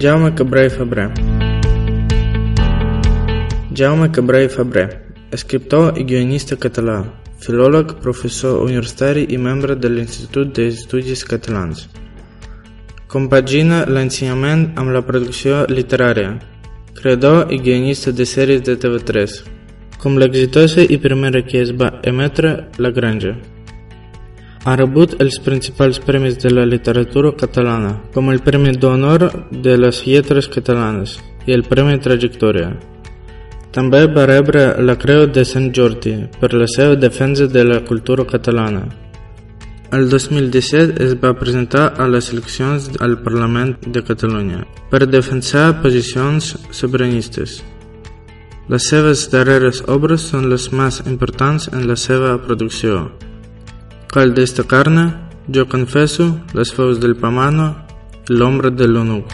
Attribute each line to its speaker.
Speaker 1: Jaume Cabré i Febrer Jaume Cabré i Febrer, escriptor i guionista català, filòleg, professor universitari i membre de l'Institut d'Estudis Catalans. Compagina l'ensenyament amb la producció literària, creador i guionista de sèries de TV3, com l'exitosa i primera que es va emetre La Granja. Ha rebut els principals premis de la literatura catalana, com el Premi d'Honor de les Lletres Catalanes i el Premi Trajectòria. També va rebre la Creu de Sant Jordi per la seva defensa de la cultura catalana. El 2017 es va presentar a les eleccions al Parlament de Catalunya per defensar posicions sobiranistes. Les seves darreres obres són les més importants en la seva producció. Cal de esta carne, yo confeso las fauces del pamano, el hombre del eunuco.